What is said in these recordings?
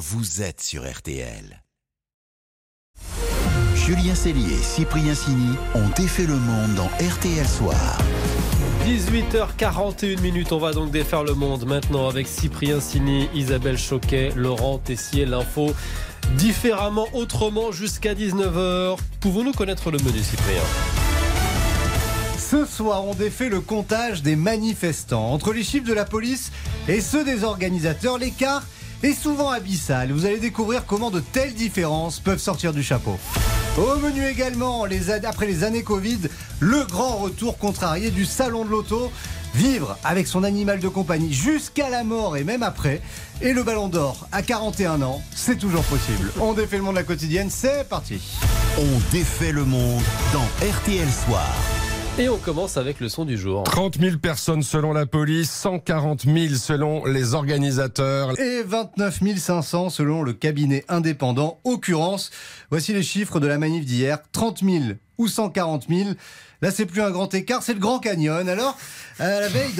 vous êtes sur RTL. Julien Cellier et Cyprien Sini ont défait le monde dans RTL Soir. 18h41 minutes, on va donc défaire le monde maintenant avec Cyprien Sini, Isabelle Choquet, Laurent Tessier, l'info différemment, autrement jusqu'à 19h. Pouvons-nous connaître le menu Cyprien? Ce soir, on défait le comptage des manifestants. Entre les chiffres de la police et ceux des organisateurs, l'écart est souvent abyssal. Vous allez découvrir comment de telles différences peuvent sortir du chapeau. Au menu également, après les années Covid, le grand retour contrarié du salon de l'auto. Vivre avec son animal de compagnie jusqu'à la mort et même après. Et le ballon d'or à 41 ans, c'est toujours possible. On défait le monde de la quotidienne, c'est parti. On défait le monde dans RTL Soir. Et on commence avec le son du jour. 30 000 personnes selon la police, 140 000 selon les organisateurs. Et 29 500 selon le cabinet indépendant Occurrence. Voici les chiffres de la manif d'hier. 30 000 ou 140 000. Là, c'est plus un grand écart, c'est le Grand Canyon. Alors, à la veille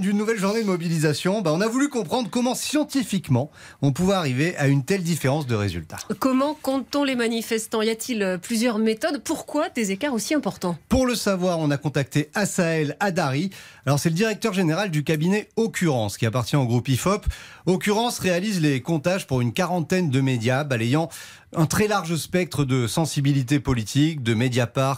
d'une nouvelle journée de mobilisation, bah, on a voulu comprendre comment scientifiquement on pouvait arriver à une telle différence de résultats. Comment compte-t-on les manifestants? Y a-t-il euh, plusieurs méthodes? Pourquoi des écarts aussi importants? Pour le savoir, on a contacté Asael Adari. Alors, c'est le directeur général du cabinet Occurrence qui appartient au groupe IFOP. Occurrence réalise les comptages pour une quarantaine de médias balayant un très large spectre de sensibilité politique, de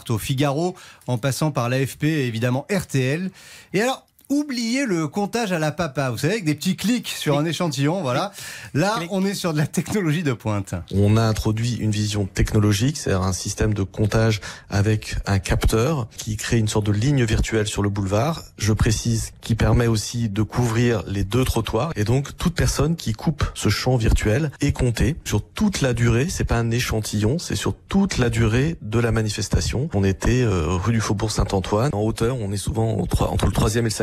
Au Figaro, en passant par l'AFP et évidemment RTL. Et alors, oubliez le comptage à la papa, vous savez, avec des petits clics sur un échantillon, voilà. Là, on est sur de la technologie de pointe. On a introduit une vision technologique, c'est-à-dire un système de comptage avec un capteur qui crée une sorte de ligne virtuelle sur le boulevard. Je précise, qui permet aussi de couvrir les deux trottoirs. Et donc, toute personne qui coupe ce champ virtuel est comptée sur toute la durée. C'est pas un échantillon, c'est sur toute la durée de la manifestation. On était euh, rue du Faubourg Saint-Antoine. En hauteur, on est souvent entre le troisième et le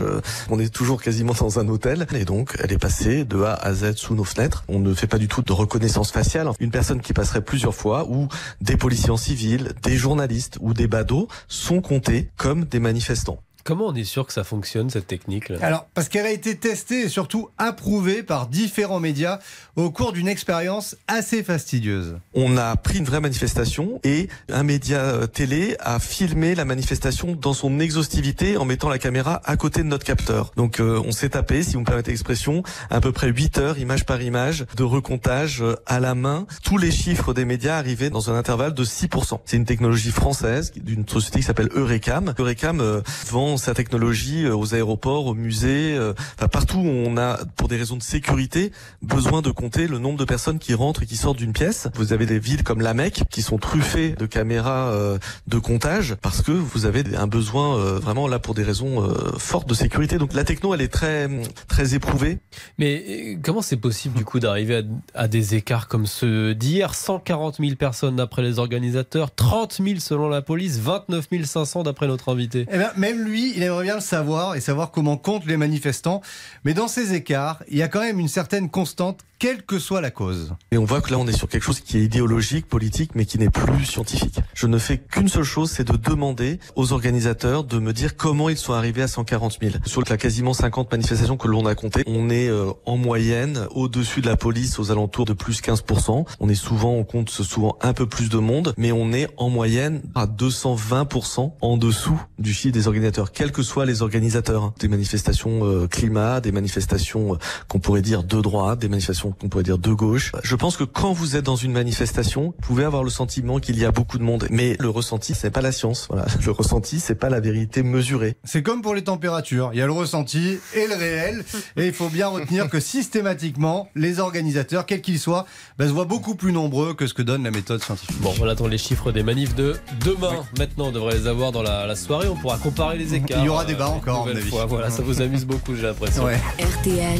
Euh, on est toujours quasiment dans un hôtel. Et donc, elle est passée de A à Z sous nos fenêtres. On ne fait pas du tout de reconnaissance faciale. Une personne qui passerait plusieurs fois ou des policiers en civil, des journalistes ou des badauds sont comptés comme des manifestants. Comment on est sûr que ça fonctionne, cette technique -là? Alors, parce qu'elle a été testée et surtout approuvée par différents médias au cours d'une expérience assez fastidieuse. On a pris une vraie manifestation et un média euh, télé a filmé la manifestation dans son exhaustivité en mettant la caméra à côté de notre capteur. Donc, euh, on s'est tapé, si vous me permettez l'expression, à peu près 8 heures, image par image, de recomptage euh, à la main. Tous les chiffres des médias arrivaient dans un intervalle de 6%. C'est une technologie française d'une société qui s'appelle Eurecam. Eurecam vend sa technologie euh, aux aéroports, aux musées, euh, enfin partout où on a, pour des raisons de sécurité, besoin de compter le nombre de personnes qui rentrent et qui sortent d'une pièce. Vous avez des villes comme la Mecque qui sont truffées de caméras euh, de comptage parce que vous avez un besoin vraiment là pour des raisons fortes de sécurité. Donc la techno, elle est très très éprouvée. Mais comment c'est possible du coup d'arriver à, des écarts comme ceux d'hier? 140 000 personnes d'après les organisateurs, 30 000 selon la police, 29 500 d'après notre invité. Eh bien, même lui, il aimerait bien le savoir et savoir comment comptent les manifestants. Mais dans ces écarts, il y a quand même une certaine constante quelle que soit la cause. Et on voit que là, on est sur quelque chose qui est idéologique, politique, mais qui n'est plus scientifique. Je ne fais qu'une seule chose, c'est de demander aux organisateurs de me dire comment ils sont arrivés à 140 000. Sur la quasiment 50 manifestations que l'on a comptées, on est euh, en moyenne au-dessus de la police aux alentours de plus 15%. On est souvent, on compte souvent un peu plus de monde, mais on est en moyenne à 220% en dessous du chiffre des organisateurs, quels que soient les organisateurs. Des manifestations euh, climat, des manifestations euh, qu'on pourrait dire de droite, des manifestations qu'on pourrait dire de gauche. Je pense que quand vous êtes dans une manifestation, vous pouvez avoir le sentiment qu'il y a beaucoup de monde, mais le ressenti, c'est pas la science. Voilà. Le ressenti, c'est pas la vérité mesurée. C'est comme pour les températures. Il y a le ressenti et le réel, et il faut bien retenir que systématiquement, les organisateurs, quels qu'ils soient, ben, se voient beaucoup plus nombreux que ce que donne la méthode scientifique. Bon, on attend les chiffres des manifs de demain. Maintenant, on devrait les avoir dans la, soirée. On pourra comparer les écarts. Il y aura débat encore, en avis. Voilà, ça vous amuse beaucoup, j'ai l'impression. RTL.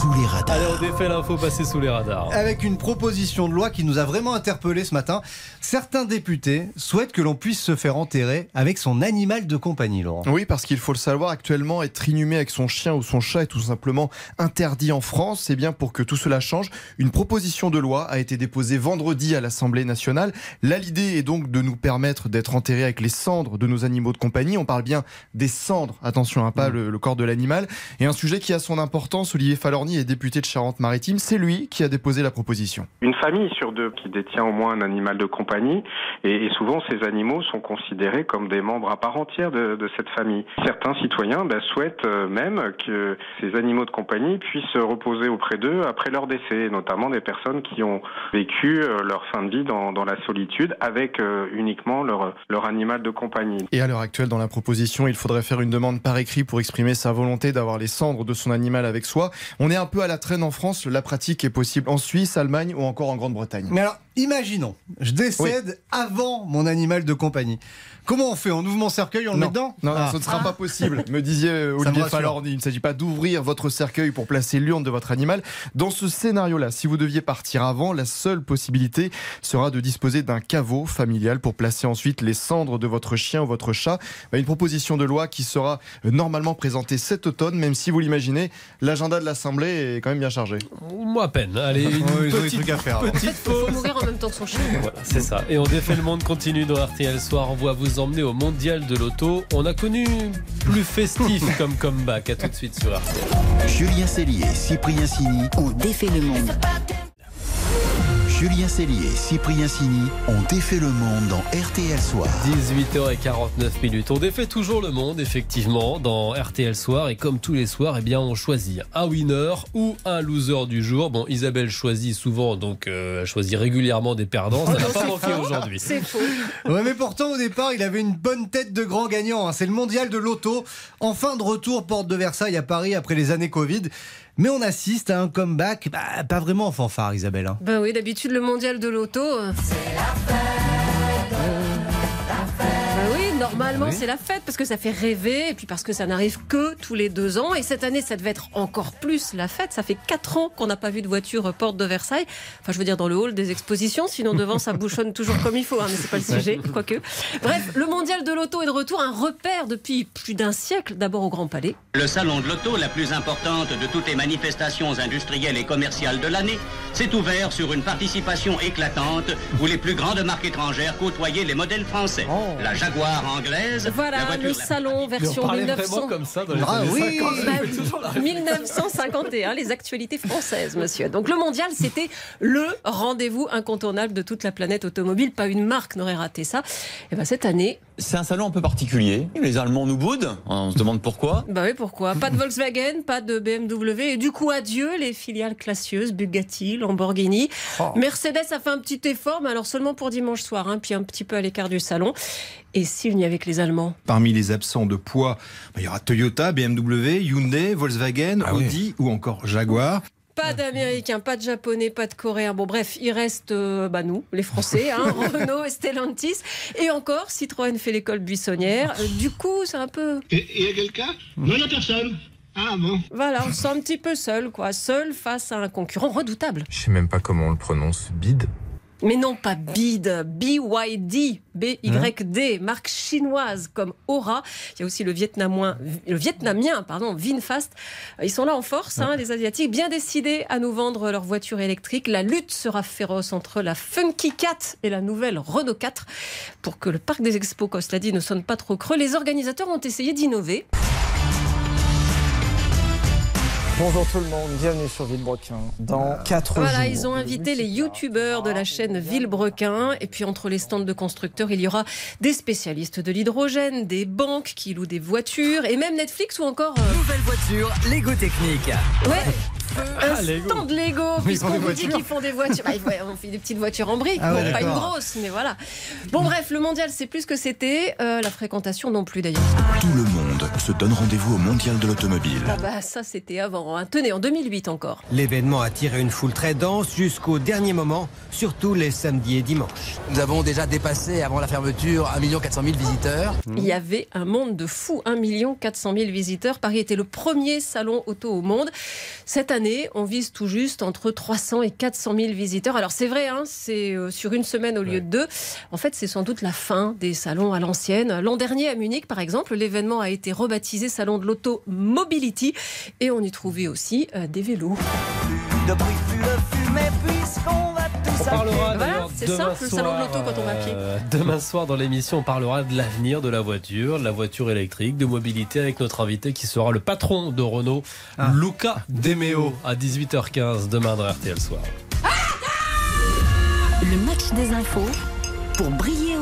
Sous les radars. Allez, on défait l'info passée sous les radars. Avec une proposition de loi qui nous a vraiment interpellé ce matin. Certains députés souhaitent que l'on puisse se faire enterrer avec son animal de compagnie, Laurent. Oui, parce qu'il faut le savoir, actuellement, être inhumé avec son chien ou son chat est tout simplement interdit en France. C'est bien pour que tout cela change. Une proposition de loi a été déposée vendredi à l'Assemblée nationale. Là, l'idée est donc de nous permettre d'être enterrés avec les cendres de nos animaux de compagnie. On parle bien des cendres, attention, hein, pas le, le corps de l'animal. Et un sujet qui a son importance, Olivier Falorni est député de Charente-Maritime. C'est lui qui a déposé la proposition. Une famille sur deux qui détient au moins un animal de compagnie et, et souvent ces animaux sont considérés comme des membres à part entière de, de cette famille. Certains citoyens ben, souhaitent euh, même que ces animaux de compagnie puissent reposer auprès d'eux après leur décès, notamment des personnes qui ont vécu euh, leur fin de vie dans, dans la solitude avec euh, uniquement leur, leur animal de compagnie. Et à l'heure actuelle, dans la proposition, il faudrait faire une demande par écrit pour exprimer sa volonté d'avoir les cendres de son animal avec soi. On est un peu à la traîne en France. La pratique est possible en Suisse, Allemagne ou encore en Grande-Bretagne. Mais alors, imaginons, je décède avant mon animal de compagnie. Comment on fait On ouvre mon cercueil, on le met Non, dedans non, non, Ah. ce ne sera pas possible, me disait Olivier. Falorni. Il ne s'agit pas d'ouvrir votre cercueil pour placer l'urne de votre animal. Dans ce scénario-là, si vous deviez partir avant, la seule possibilité sera de disposer d'un caveau familial pour placer ensuite les cendres de votre chien ou votre chat. Bah, Une proposition de loi qui sera normalement présentée cet automne, même si vous l'imaginez, l'agenda de l'Assemblée est quand même bien chargé. Moi à peine. Allez, une ils ont des petite, trucs à faire. petite Il faut pause. mourir en même temps que son chien. Voilà, c'est ça. Et on défait le monde continue dans RTL Soir. On va vous emmener au mondial de l'auto. On a connu plus festif comme comeback. À tout de suite sur RTL. Julien Cellier, Cyprien Sini. On défait le monde. Julien Cellier, Cyprien Sini ont défait le monde dans RTL Soir. 18h49 minutes. On défait toujours le monde, effectivement, dans RTL Soir. Et comme tous les soirs, eh bien, on choisit un winner ou un loser du jour. Bon, Isabelle choisit souvent, donc euh, elle choisit régulièrement des perdants. Ça n'a pas manqué aujourd'hui. C'est faux. Ouais, mais pourtant, au départ, il avait une bonne tête de grand gagnant. hein. C'est le mondial de l'auto. Enfin de retour, porte de Versailles à Paris après les années Covid. Mais on assiste à un comeback, bah, pas vraiment en fanfare, Isabelle. hein. Ben oui, d'habitude, le mondial de l'auto. euh, Ben oui, normalement Oui. c'est la fête parce que ça fait rêver et puis parce que ça n'arrive que tous les deux ans. Et cette année, ça devait être encore plus la fête. Ça fait quatre ans qu'on n'a pas vu de voiture porte de Versailles. Enfin, je veux dire dans le hall des expositions. Sinon, devant, ça bouchonne toujours comme il faut. hein, mais c'est pas le sujet, quoique. Bref, le mondial de l'auto est de retour, un repère depuis plus d'un siècle. D'abord au Grand Palais. Le salon de l'auto, la plus importante de toutes les manifestations industrielles et commerciales de l'année, s'est ouvert sur une participation éclatante où les plus grandes marques étrangères côtoyaient les modèles français. La Jaguar anglaise, la Voilà voiture le salon version parlait 1900. vraiment comme ça dans les Ah oui. 50. Bah 1951, les actualités françaises, monsieur. Donc le mondial, c'était le rendez-vous incontournable de toute la planète automobile. Pas une marque n'aurait raté ça. Et ben cette année, C'est un salon un peu particulier. Les Allemands nous boudent. On se demande pourquoi. bah oui, pourquoi? Pas de Volkswagen, pas de BMW. Et du coup, adieu les filiales classieuses, Bugatti, Lamborghini. Oh. Mercedes a fait un petit effort, mais alors seulement pour dimanche soir, hein, puis un petit peu à l'écart du salon. Et s'il n'y avait que les Allemands Parmi les absents de poids, bah, il y aura Toyota, BMW, Hyundai, Volkswagen, Ah oui. Audi ou encore Jaguar. Pas d'Américains, pas de Japonais, pas de Coréens. Bon, bref, il reste euh, bah, nous, les Français, hein, Renault, Stellantis. Et encore, Citroën fait l'école buissonnière. Euh, du coup, c'est un peu. Il y a quelqu'un Non, il n'y a personne. Ah bon Voilà, on se sent un petit peu seul, quoi. Seul face à un concurrent redoutable. Je sais même pas comment on le prononce. Bid Mais non, pas BID, BYD, B-Y-D, marque chinoise comme Aura. Il y a aussi le, vietnamien, pardon, Vinfast. Ils sont là en force, hein, les Asiatiques, bien décidés à nous vendre leurs voitures électriques. La lutte sera féroce entre la Funky 4 et la nouvelle Renault 4. Pour que le parc des expos, comme cela dit, ne sonne pas trop creux, les organisateurs ont essayé d'innover. Bonjour tout le monde, bienvenue sur Villebrequin. Dans 4 jours. Voilà, ils ont invité les youtubeurs de la chaîne Villebrequin. Et puis entre les stands de constructeurs, il y aura des spécialistes de l'hydrogène, des banques qui louent des voitures et même Netflix ou encore. euh, Nouvelle voiture, Lego Technique. Ouais. Un Ah, Lego. stand Lego, puisqu'on vous dit voitures. qu'ils font des voitures. Bah, ouais, on fait des petites voitures en briques, Ah ouais, bon, pas une grosse, mais voilà. Bon, bref, le mondial, c'est plus que c'était. Euh, la fréquentation non plus d'ailleurs. Tout le monde se donne rendez-vous au Mondial de l'Automobile. Ah bah ça c'était avant. hein. Tenez, en 2008 encore. L'événement a tiré une foule très dense jusqu'au dernier moment, surtout les samedis et dimanches. Nous avons déjà dépassé avant la fermeture 1 400 000 visiteurs. Il y avait un monde de fous, 1 400 000 visiteurs. Paris était le premier salon auto au monde. Cette année, on vise tout juste entre 300 et 400 000 visiteurs. Alors c'est vrai, hein, c'est euh, sur une semaine au lieu de deux. En fait, c'est sans doute la fin des salons à l'ancienne. L'an dernier à Munich, par exemple, l'événement a été rebaptisé Salon de l'Auto Mobility et on y trouvait aussi euh, des vélos. On parlera Voilà, c'est demain simple, le salon de soir, l'auto quand on va à pied. euh, demain soir dans l'émission, on parlera de l'avenir de la voiture, de la voiture électrique, de mobilité avec notre invité qui sera le patron de Renault, Ah. Luca Demeo, à 18h15 demain dans RTL Soir. Le match des infos pour briller.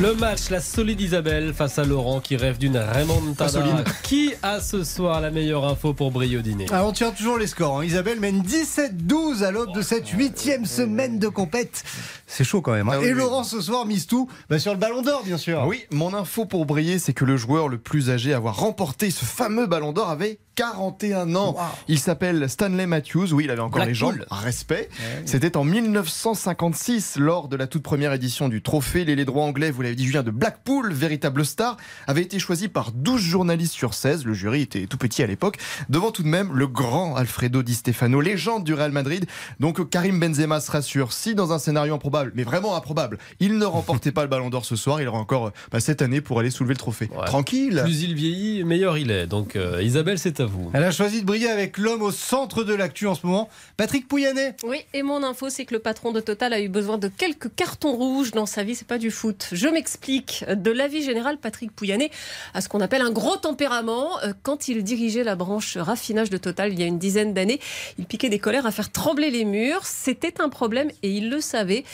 Le match, la solide Isabelle face à Laurent qui rêve d'une remontada. solide. Qui a ce soir la meilleure info pour briller au dîner Ah, on tient toujours les scores. hein. Isabelle mène 17-12 à l'aube de cette huitième semaine de compète. C'est chaud quand même. hein. Ah oui, Et oui. Laurent ce soir mise tout bah, sur le ballon d'or, bien sûr. Oui, mon info pour briller, c'est que le joueur le plus âgé à avoir remporté ce fameux ballon d'or avait 41 ans. Il s'appelle Stanley Matthews. Oui, il avait encore les jambes. Respect. C'était en 1956, lors de la toute première édition du trophée. L'ailier droit anglais, vous l'avez dit, Julien de Blackpool, véritable star, avait été choisi par 12 journalistes sur 16. Le jury était tout petit à l'époque. Devant tout de même le grand Alfredo Di Stefano, légende du Real Madrid. Donc Karim Benzema se rassure. Si dans un scénario improbable, mais vraiment improbable, il ne remportait pas le ballon d'or ce soir, il aura encore bah, cette année pour aller soulever le trophée. Tranquille. Plus il vieillit, meilleur il est. Donc euh, Isabelle, c'est à vous. Elle a choisi de briller avec l'homme au centre de l'actu en ce moment, Patrick Pouyanné. Oui, et mon info, c'est que le patron de Total a eu besoin de quelques cartons rouges dans sa vie. C'est pas du foot. Je m'explique. De l'avis général, Patrick Pouyanné a ce qu'on appelle un gros tempérament. Euh, Quand il dirigeait la branche raffinage de Total il y a une dizaine d'années, il piquait des colères à faire trembler les murs. C'était un problème et il le savait.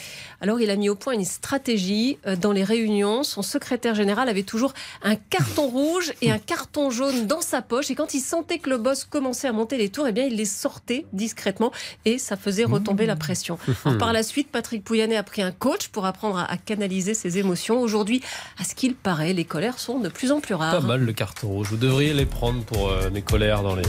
Alors il a mis au point une stratégie euh, dans les réunions. Son secrétaire général avait toujours un carton rouge et un carton jaune dans sa poche. Et quand il sentait que le boss commençait à monter les tours, eh bien il les sortait discrètement et ça faisait retomber la pression. Alors, par la suite, Patrick Pouyanné a pris un coach pour apprendre à, à canaliser ses émotions. Aujourd'hui, à ce qu'il paraît, les colères sont de plus en plus Pas rares. mal le carton rouge. Vous devriez les prendre pour euh, mes colères dans les.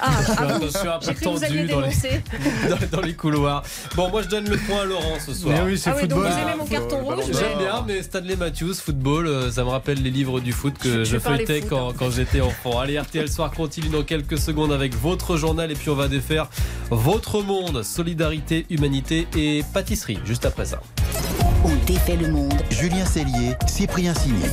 Ah, Je suis ah un bon un peu J'ai cru que vous alliez tendu dans les, dénoncer. dans, dans les couloirs. Bon, moi je donne le point à Laurent ce soir. Mais oui, c'est Ah oui, donc football. vous aimez mon carton rouge J'aime bien, mais Stanley Matthews, football, euh, ça me rappelle les livres du foot que Je- je, feuilletais quand, hein. quand j'étais enfant. Allez, RTL Soir continue dans quelques secondes avec votre journal et puis on va défaire votre monde, solidarité, humanité et pâtisserie, juste après ça. On défait le monde. Julien Cellier, Cyprien Signy.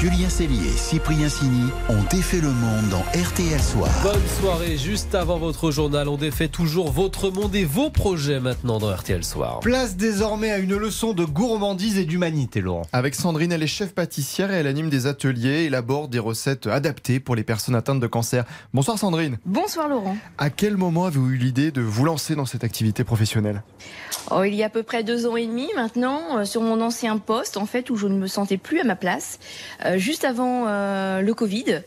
Julien Cellier, Cyprien Signy ont défait le monde dans RTL Soir. Bonne soirée, juste avant votre journal, on défait toujours votre monde et vos projets maintenant dans RTL Soir. Place désormais à une leçon de gourmandise et d'humanité, Laurent. Avec Sandrine, elle est chef pâtissière et elle anime des ateliers et élabore des recettes adaptées pour les personnes atteintes de cancer. Bonsoir Sandrine. Bonsoir Laurent. À quel moment avez-vous eu l'idée de vous lancer dans cette activité professionnelle? Oh, il y a à peu près deux ans et demi maintenant, euh, sur mon ancien poste, en fait, où je ne me sentais plus à ma place, euh, juste avant euh, le Covid.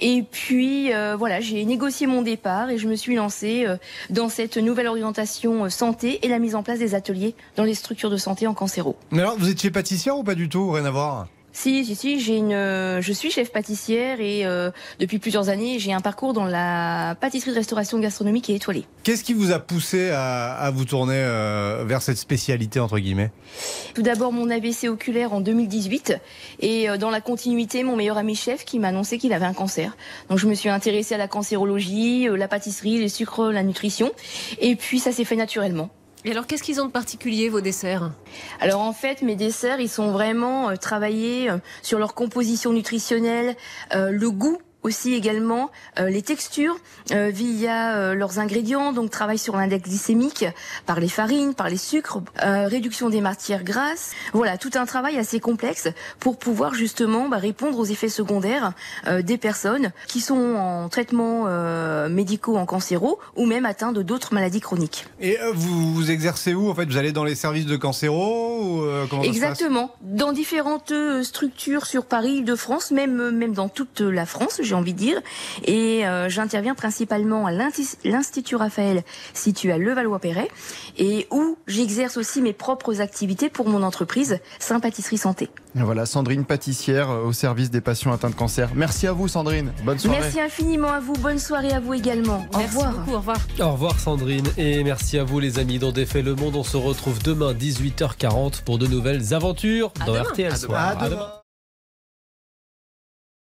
Et puis, euh, voilà, j'ai négocié mon départ et je me suis lancée euh, dans cette nouvelle orientation euh, santé et la mise en place des ateliers dans les structures de santé en cancéro. Mais alors, vous étiez pâtissière ou pas du tout Rien à voir? Si, si, si, j'ai une, euh, je suis chef pâtissière et euh, depuis plusieurs années, j'ai un parcours dans la pâtisserie de restauration gastronomique et étoilée. Qu'est-ce qui vous a poussé à, à vous tourner euh, vers cette spécialité, entre guillemets? Tout d'abord mon AVC oculaire en 2018 et euh, dans la continuité mon meilleur ami chef qui m'a annoncé qu'il avait un cancer. Donc je me suis intéressée à la cancérologie, euh, la pâtisserie, les sucres, la nutrition et puis ça s'est fait naturellement. Et alors, qu'est-ce qu'ils ont de particulier, vos desserts Alors en fait, mes desserts, ils sont vraiment euh, travaillés euh, sur leur composition nutritionnelle, euh, le goût aussi également euh, les textures euh, via euh, leurs ingrédients donc travail sur l'index glycémique par les farines par les sucres réduction des matières grasses. Voilà tout un travail assez complexe pour pouvoir justement bah, répondre aux effets secondaires des personnes qui sont en traitement médicaux en cancéro ou même atteints de d'autres maladies chroniques. Et vous, vous exercez où En fait, vous allez dans les services de cancéro ou euh, Exactement. Dans différentes structures sur Paris, de France, même même dans toute la France, j'ai envie de dire. Et euh, j'interviens principalement à l'Institut Raphaël, situé à Levallois-Perret, et où j'exerce aussi mes propres activités pour mon entreprise Sympathisserie Santé. Et Voilà, Sandrine pâtissière euh, au service des patients atteints de cancer. Merci à vous, Sandrine. Bonne soirée. Merci infiniment à vous. Bonne soirée à vous également. Au Merci revoir. beaucoup, au revoir. Au revoir Sandrine et merci à vous les amis dans Défait le Monde. On se retrouve demain 18h40 pour de nouvelles aventures dans demain. RTL À Soir. demain. À demain.